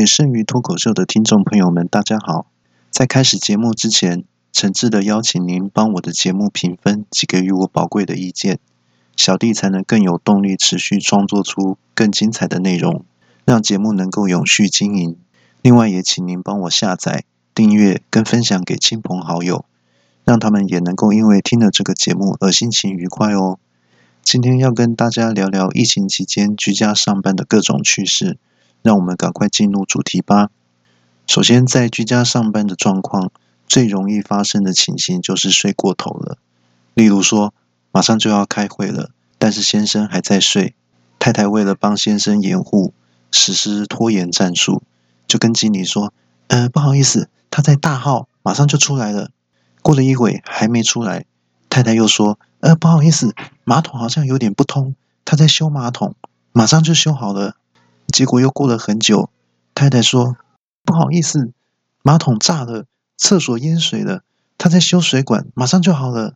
位剩余脱口秀的听众朋友们，大家好！在开始节目之前，诚挚的邀请您帮我的节目评分及给予我宝贵的意见，小弟才能更有动力持续创作出更精彩的内容，让节目能够永续经营。另外，也请您帮我下载、订阅跟分享给亲朋好友，让他们也能够因为听了这个节目而心情愉快哦。今天要跟大家聊聊疫情期间居家上班的各种趣事。让我们赶快进入主题吧。首先，在居家上班的状况，最容易发生的情形就是睡过头了。例如说，马上就要开会了，但是先生还在睡，太太为了帮先生掩护，实施拖延战术，就跟经理说：“呃，不好意思，他在大号，马上就出来了。”过了一会还没出来，太太又说：“呃，不好意思，马桶好像有点不通，他在修马桶，马上就修好了。”结果又过了很久，太太说：“不好意思，马桶炸了，厕所淹水了，他在修水管，马上就好了。”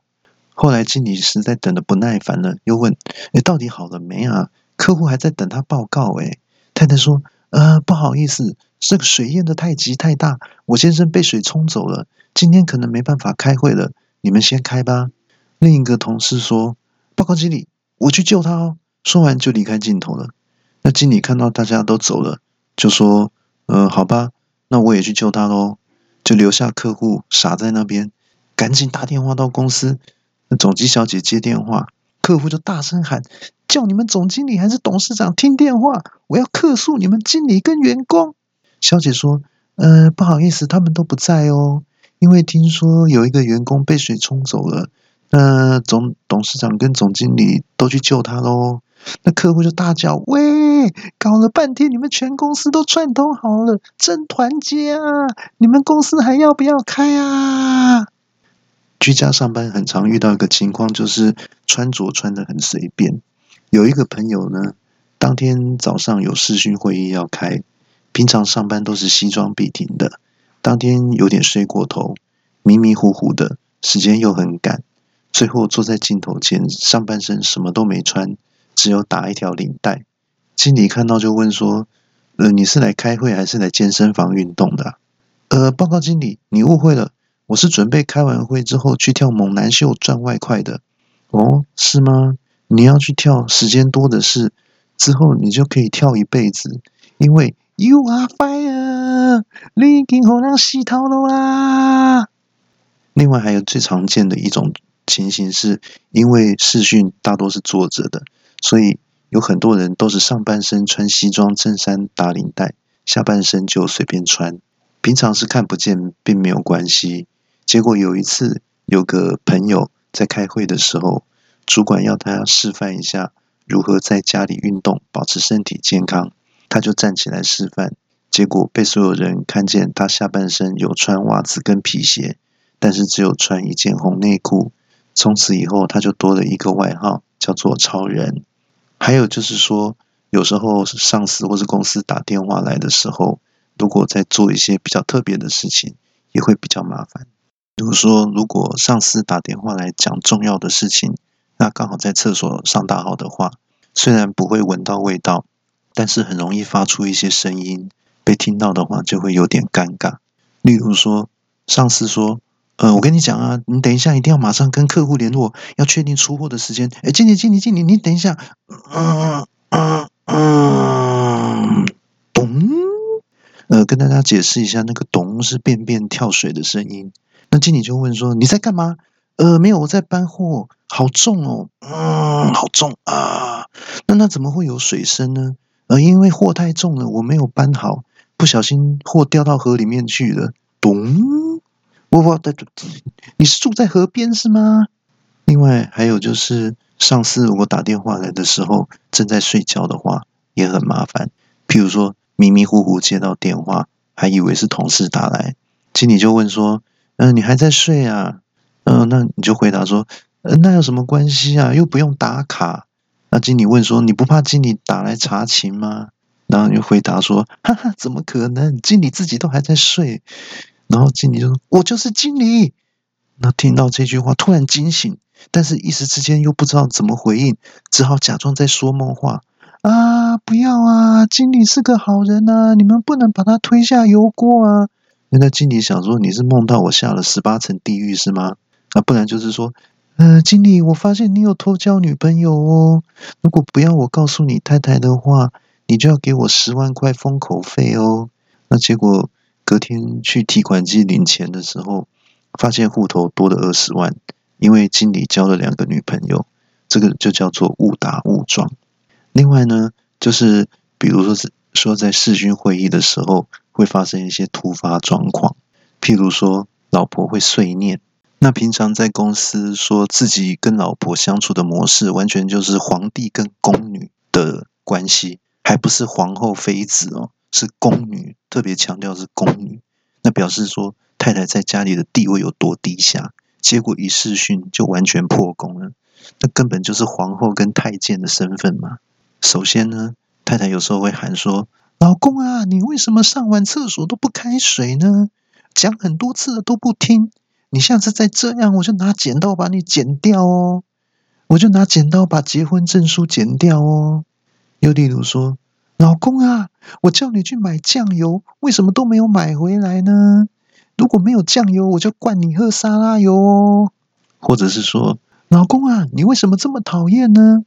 后来经理实在等的不耐烦了，又问：“哎，到底好了没啊？客户还在等他报告。”哎，太太说：“呃，不好意思，这个水淹的太急太大，我先生被水冲走了，今天可能没办法开会了，你们先开吧。”另一个同事说：“报告经理，我去救他哦。”说完就离开镜头了。那经理看到大家都走了，就说：“嗯，好吧，那我也去救他喽。”就留下客户傻在那边，赶紧打电话到公司。那总机小姐接电话，客户就大声喊：“叫你们总经理还是董事长听电话？我要客诉你们经理跟员工。”小姐说：“呃，不好意思，他们都不在哦，因为听说有一个员工被水冲走了。那总董事长跟总经理都去救他喽。”那客户就大叫：“喂，搞了半天，你们全公司都串通好了，真团结啊！你们公司还要不要开啊？”居家上班很常遇到一个情况，就是穿着穿的很随便。有一个朋友呢，当天早上有视讯会议要开，平常上班都是西装笔挺的，当天有点睡过头，迷迷糊糊的，时间又很赶，最后坐在镜头前，上半身什么都没穿。只有打一条领带，经理看到就问说：“呃，你是来开会还是来健身房运动的？”呃，报告经理，你误会了，我是准备开完会之后去跳猛男秀赚外快的。哦，是吗？你要去跳，时间多的是，之后你就可以跳一辈子，因为 You are fire，你已经好像洗头了啦。另外还有最常见的一种情形是，因为视讯大多是坐着的。所以有很多人都是上半身穿西装衬衫打领带，下半身就随便穿。平常是看不见，并没有关系。结果有一次，有个朋友在开会的时候，主管要他示范一下如何在家里运动，保持身体健康，他就站起来示范。结果被所有人看见他下半身有穿袜子跟皮鞋，但是只有穿一件红内裤。从此以后，他就多了一个外号，叫做“超人”。还有就是说，有时候上司或是公司打电话来的时候，如果在做一些比较特别的事情，也会比较麻烦。比如说，如果上司打电话来讲重要的事情，那刚好在厕所上大号的话，虽然不会闻到味道，但是很容易发出一些声音，被听到的话就会有点尴尬。例如说，上司说。呃，我跟你讲啊，你等一下，一定要马上跟客户联络，要确定出货的时间。哎，经理，经理，经理，你等一下。嗯嗯嗯，咚。呃，跟大家解释一下，那个“咚”是便便跳水的声音。那经理就问说：“你在干嘛？”呃，没有，我在搬货，好重哦。嗯，好重啊。那那怎么会有水声呢？呃，因为货太重了，我没有搬好，不小心货掉到河里面去了。咚。我我的，你是住在河边是吗？另外还有就是，上司如果打电话来的时候正在睡觉的话，也很麻烦。譬如说迷迷糊糊接到电话，还以为是同事打来，经理就问说：“嗯，你还在睡啊？”嗯，那你就回答说：“嗯，那有什么关系啊？又不用打卡。”那经理问说：“你不怕经理打来查情吗？”然后你就回答说：“ 哈哈，怎么可能？经理自己都还在睡。”然后经理就说：“我就是经理。”那听到这句话，突然惊醒，但是一时之间又不知道怎么回应，只好假装在说梦话。啊，不要啊，经理是个好人啊，你们不能把他推下油锅啊。那经理想说，你是梦到我下了十八层地狱是吗？啊，不然就是说，呃，经理，我发现你有偷交女朋友哦。如果不要我告诉你太太的话，你就要给我十万块封口费哦。那结果隔天去提款机领钱的时候，发现户头多了二十万，因为经理交了两个女朋友，这个就叫做误打误撞。另外呢，就是比如说说在视讯会议的时候。会发生一些突发状况，譬如说老婆会碎念。那平常在公司说自己跟老婆相处的模式，完全就是皇帝跟宫女的关系，还不是皇后妃子哦，是宫女，特别强调是宫女。那表示说太太在家里的地位有多低下，结果一试训就完全破功了。那根本就是皇后跟太监的身份嘛。首先呢，太太有时候会喊说。老公啊，你为什么上完厕所都不开水呢？讲很多次了都不听，你下次再这样，我就拿剪刀把你剪掉哦！我就拿剪刀把结婚证书剪掉哦！又例如说，老公啊，我叫你去买酱油，为什么都没有买回来呢？如果没有酱油，我就灌你喝沙拉油哦！或者是说，老公啊，你为什么这么讨厌呢？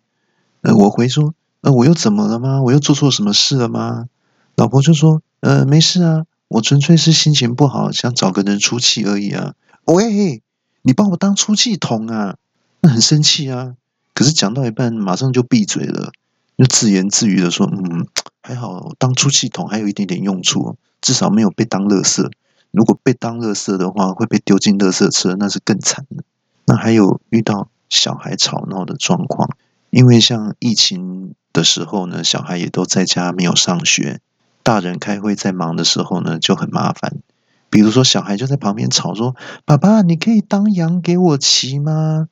呃，我回说，呃，我又怎么了吗？我又做错什么事了吗？老婆就说：“呃，没事啊，我纯粹是心情不好，想找个人出气而已啊。”喂，你把我当出气筒啊？那很生气啊。可是讲到一半，马上就闭嘴了，就自言自语的说：“嗯，还好当出气筒还有一点点用处，至少没有被当垃圾。如果被当垃圾的话，会被丢进垃圾车，那是更惨的。那还有遇到小孩吵闹的状况，因为像疫情的时候呢，小孩也都在家没有上学。”大人开会在忙的时候呢，就很麻烦。比如说，小孩就在旁边吵说：“爸爸，你可以当羊给我骑吗？”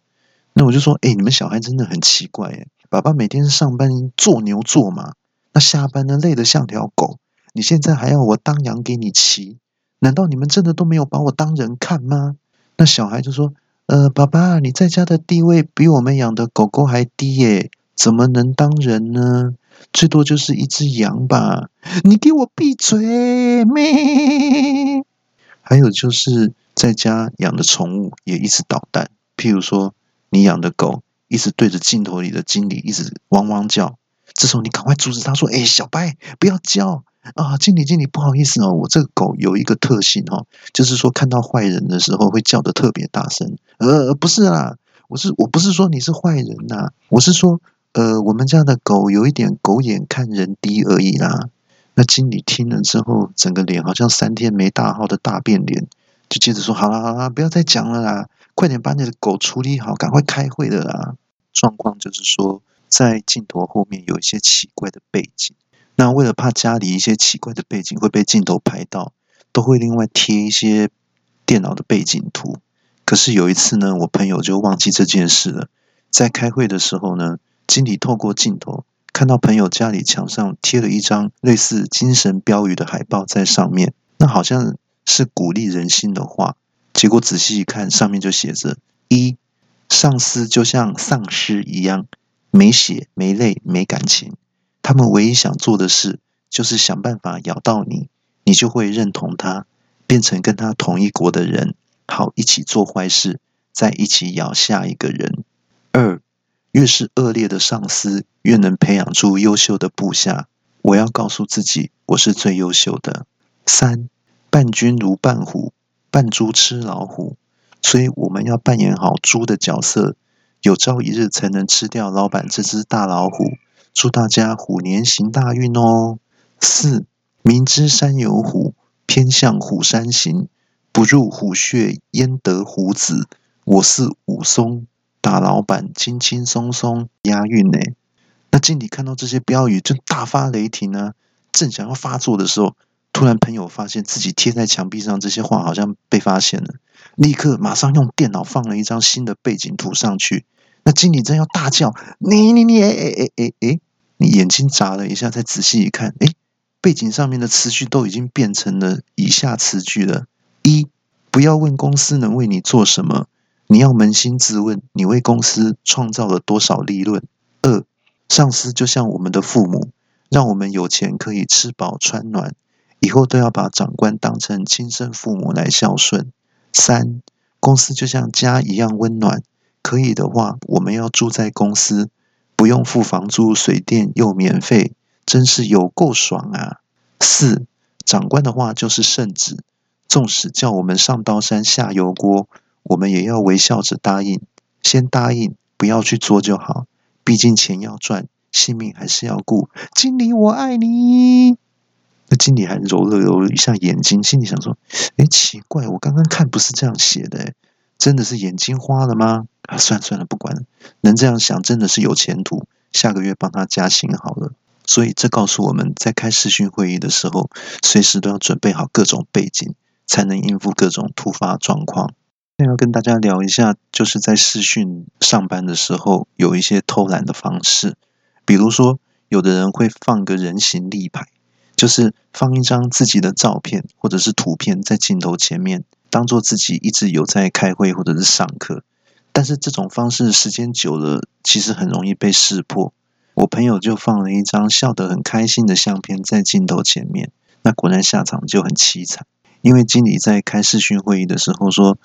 那我就说：“哎，你们小孩真的很奇怪哎！爸爸每天上班做牛做马，那下班呢累得像条狗。你现在还要我当羊给你骑？难道你们真的都没有把我当人看吗？”那小孩就说：“呃，爸爸，你在家的地位比我们养的狗狗还低耶，怎么能当人呢？”最多就是一只羊吧，你给我闭嘴！咩？还有就是在家养的宠物也一直捣蛋，譬如说你养的狗一直对着镜头里的经理一直汪汪叫，这时候你赶快阻止他说：“哎，小白不要叫啊！经理经理不好意思哦，我这个狗有一个特性哦，就是说看到坏人的时候会叫的特别大声。呃，不是啦，我是我不是说你是坏人呐，我是说。”呃，我们家的狗有一点狗眼看人低而已啦。那经理听了之后，整个脸好像三天没大号的大变脸，就接着说：“好了好了，不要再讲了啦，快点把你的狗处理好，赶快开会的啦。”状况就是说，在镜头后面有一些奇怪的背景。那为了怕家里一些奇怪的背景会被镜头拍到，都会另外贴一些电脑的背景图。可是有一次呢，我朋友就忘记这件事了，在开会的时候呢。经理透过镜头看到朋友家里墙上贴了一张类似精神标语的海报在上面，那好像是鼓励人心的话。结果仔细一看，上面就写着：一，上司就像丧尸一样，没血没泪没感情，他们唯一想做的事就是想办法咬到你，你就会认同他，变成跟他同一国的人，好一起做坏事，再一起咬下一个人。二。越是恶劣的上司，越能培养出优秀的部下。我要告诉自己，我是最优秀的。三，伴君如伴虎，扮猪吃老虎。所以我们要扮演好猪的角色，有朝一日才能吃掉老板这只大老虎。祝大家虎年行大运哦！四，明知山有虎，偏向虎山行。不入虎穴，焉得虎子？我是武松。大老板轻轻松松押韵呢，那经理看到这些标语就大发雷霆啊！正想要发作的时候，突然朋友发现自己贴在墙壁上这些话好像被发现了，立刻马上用电脑放了一张新的背景图上去。那经理正要大叫：“你你你哎哎哎哎哎！”你眼睛眨了一下，再仔细一看，哎，背景上面的词句都已经变成了以下词句了：一，不要问公司能为你做什么。你要扪心自问，你为公司创造了多少利润？二，上司就像我们的父母，让我们有钱可以吃饱穿暖，以后都要把长官当成亲生父母来孝顺。三，公司就像家一样温暖，可以的话，我们要住在公司，不用付房租、水电又免费，真是有够爽啊！四，长官的话就是圣旨，纵使叫我们上刀山下油锅，我们也要微笑着答应，先答应，不要去做就好。毕竟钱要赚，性命还是要顾。经理，我爱你。那经理还揉了揉一下眼睛，心里想说：“哎，奇怪，我刚刚看不是这样写的，真的是眼睛花了吗？”啊，算了算了，不管了。能这样想，真的是有前途。下个月帮他加薪好了。所以这告诉我们在开视讯会议的时候，随时都要准备好各种背景，才能应付各种突发状况。那要跟大家聊一下，就是在视讯上班的时候，有一些偷懒的方式。比如说，有的人会放个人形立牌，就是放一张自己的照片或者是图片在镜头前面，当做自己一直有在开会或者是上课。但是这种方式时间久了，其实很容易被识破。我朋友就放了一张笑得很开心的相片在镜头前面，那果然下场就很凄惨。因为经理在开视讯会议的时候说：“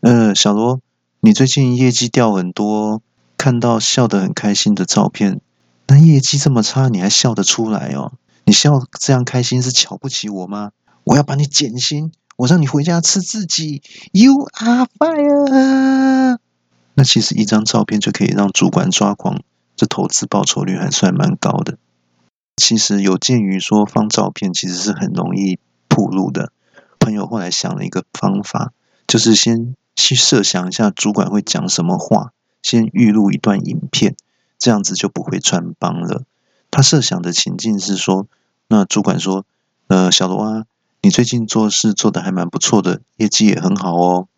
呃，小罗，你最近业绩掉很多，看到笑得很开心的照片，那业绩这么差，你还笑得出来哦？你笑这样开心是瞧不起我吗？我要把你减薪，我让你回家吃自己。You are fire。那其实一张照片就可以让主管抓狂。”这投资报酬率还算蛮高的。其实有鉴于说放照片其实是很容易暴露的，朋友后来想了一个方法，就是先去设想一下主管会讲什么话，先预录一段影片，这样子就不会穿帮了。他设想的情境是说，那主管说：“呃，小罗啊，你最近做事做的还蛮不错的，业绩也很好哦。”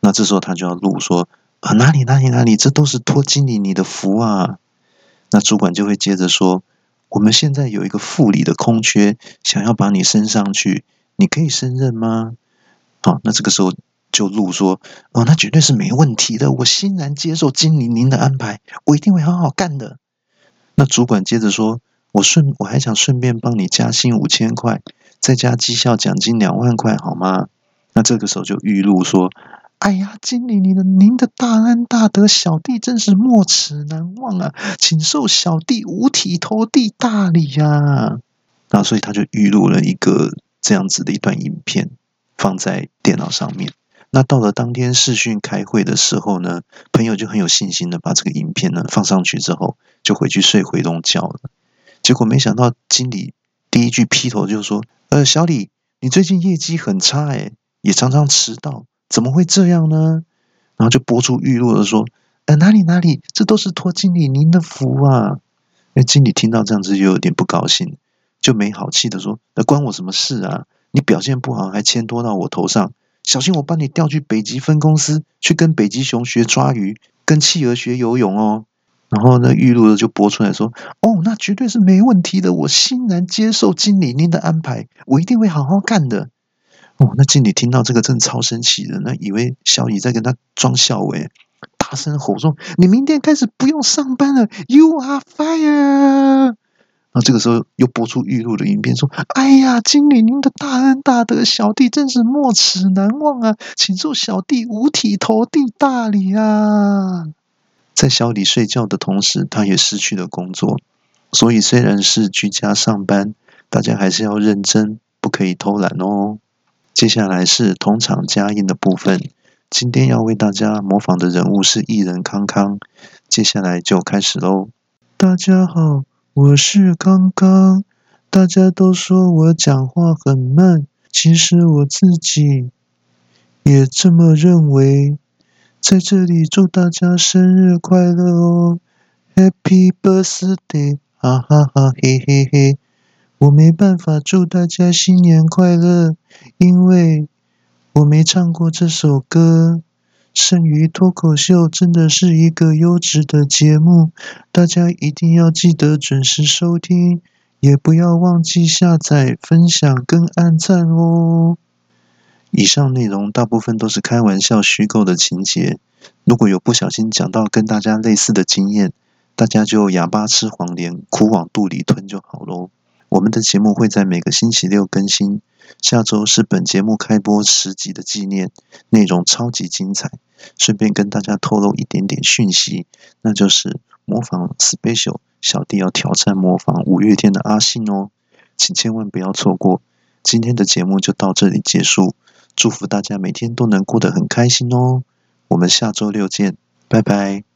那这时候他就要录说：“啊，哪里哪里哪里，这都是托经理你的福啊。”那主管就会接着说：“我们现在有一个副理的空缺，想要把你升上去，你可以胜任吗？”好，那这个时候就录说：“哦，那绝对是没问题的，我欣然接受经理您的安排，我一定会好好干的。”那主管接着说：“我顺我还想顺便帮你加薪五千块，再加绩效奖金两万块，好吗？”那这个时候就预录说。哎呀，经理，您的您的大恩大德，小弟真是没齿难忘啊，请受小弟五体投地大礼呀！那所以他就预录了一个这样子的一段影片，放在电脑上面。那到了当天视讯开会的时候呢，朋友就很有信心的把这个影片呢放上去之后，就回去睡回笼觉了。结果没想到经理第一句劈头就说：“呃，小李，你最近业绩很差，诶，也常常迟到。”怎么会这样呢？然后就播出预录的说：“呃，哪里哪里，这都是托经理您的福啊！”那经理听到这样子就有点不高兴，就没好气的说：“那关我什么事啊？你表现不好还牵拖到我头上，小心我把你调去北极分公司去跟北极熊学抓鱼，跟企鹅学游泳哦。”然后呢，预录的就播出来说：“哦，那绝对是没问题的，我欣然接受经理您的安排，我一定会好好干的。”哦，那经理听到这个真超生气的，那以为小李在跟他装笑诶，大声吼说：“你明天开始不用上班了，You are fire！” 然后这个时候又播出预录的影片，说：“哎呀，经理您的大恩大德，小弟真是没齿难忘啊，请受小弟五体投地大礼啊！”在小李睡觉的同时，他也失去了工作，所以虽然是居家上班，大家还是要认真，不可以偷懒哦。接下来是同场加印的部分。今天要为大家模仿的人物是艺人康康。接下来就开始喽。大家好，我是康康。大家都说我讲话很慢，其实我自己也这么认为。在这里祝大家生日快乐哦，Happy Birthday！哈哈哈，嘿嘿嘿。我没办法祝大家新年快乐，因为我没唱过这首歌。剩余脱口秀真的是一个优质的节目，大家一定要记得准时收听，也不要忘记下载、分享跟按赞哦。以上内容大部分都是开玩笑、虚构的情节，如果有不小心讲到跟大家类似的经验，大家就哑巴吃黄连，苦往肚里吞就好喽。我们的节目会在每个星期六更新。下周是本节目开播十集的纪念，内容超级精彩。顺便跟大家透露一点点讯息，那就是模仿 special 小弟要挑战模仿五月天的阿信哦，请千万不要错过。今天的节目就到这里结束，祝福大家每天都能过得很开心哦。我们下周六见，拜拜。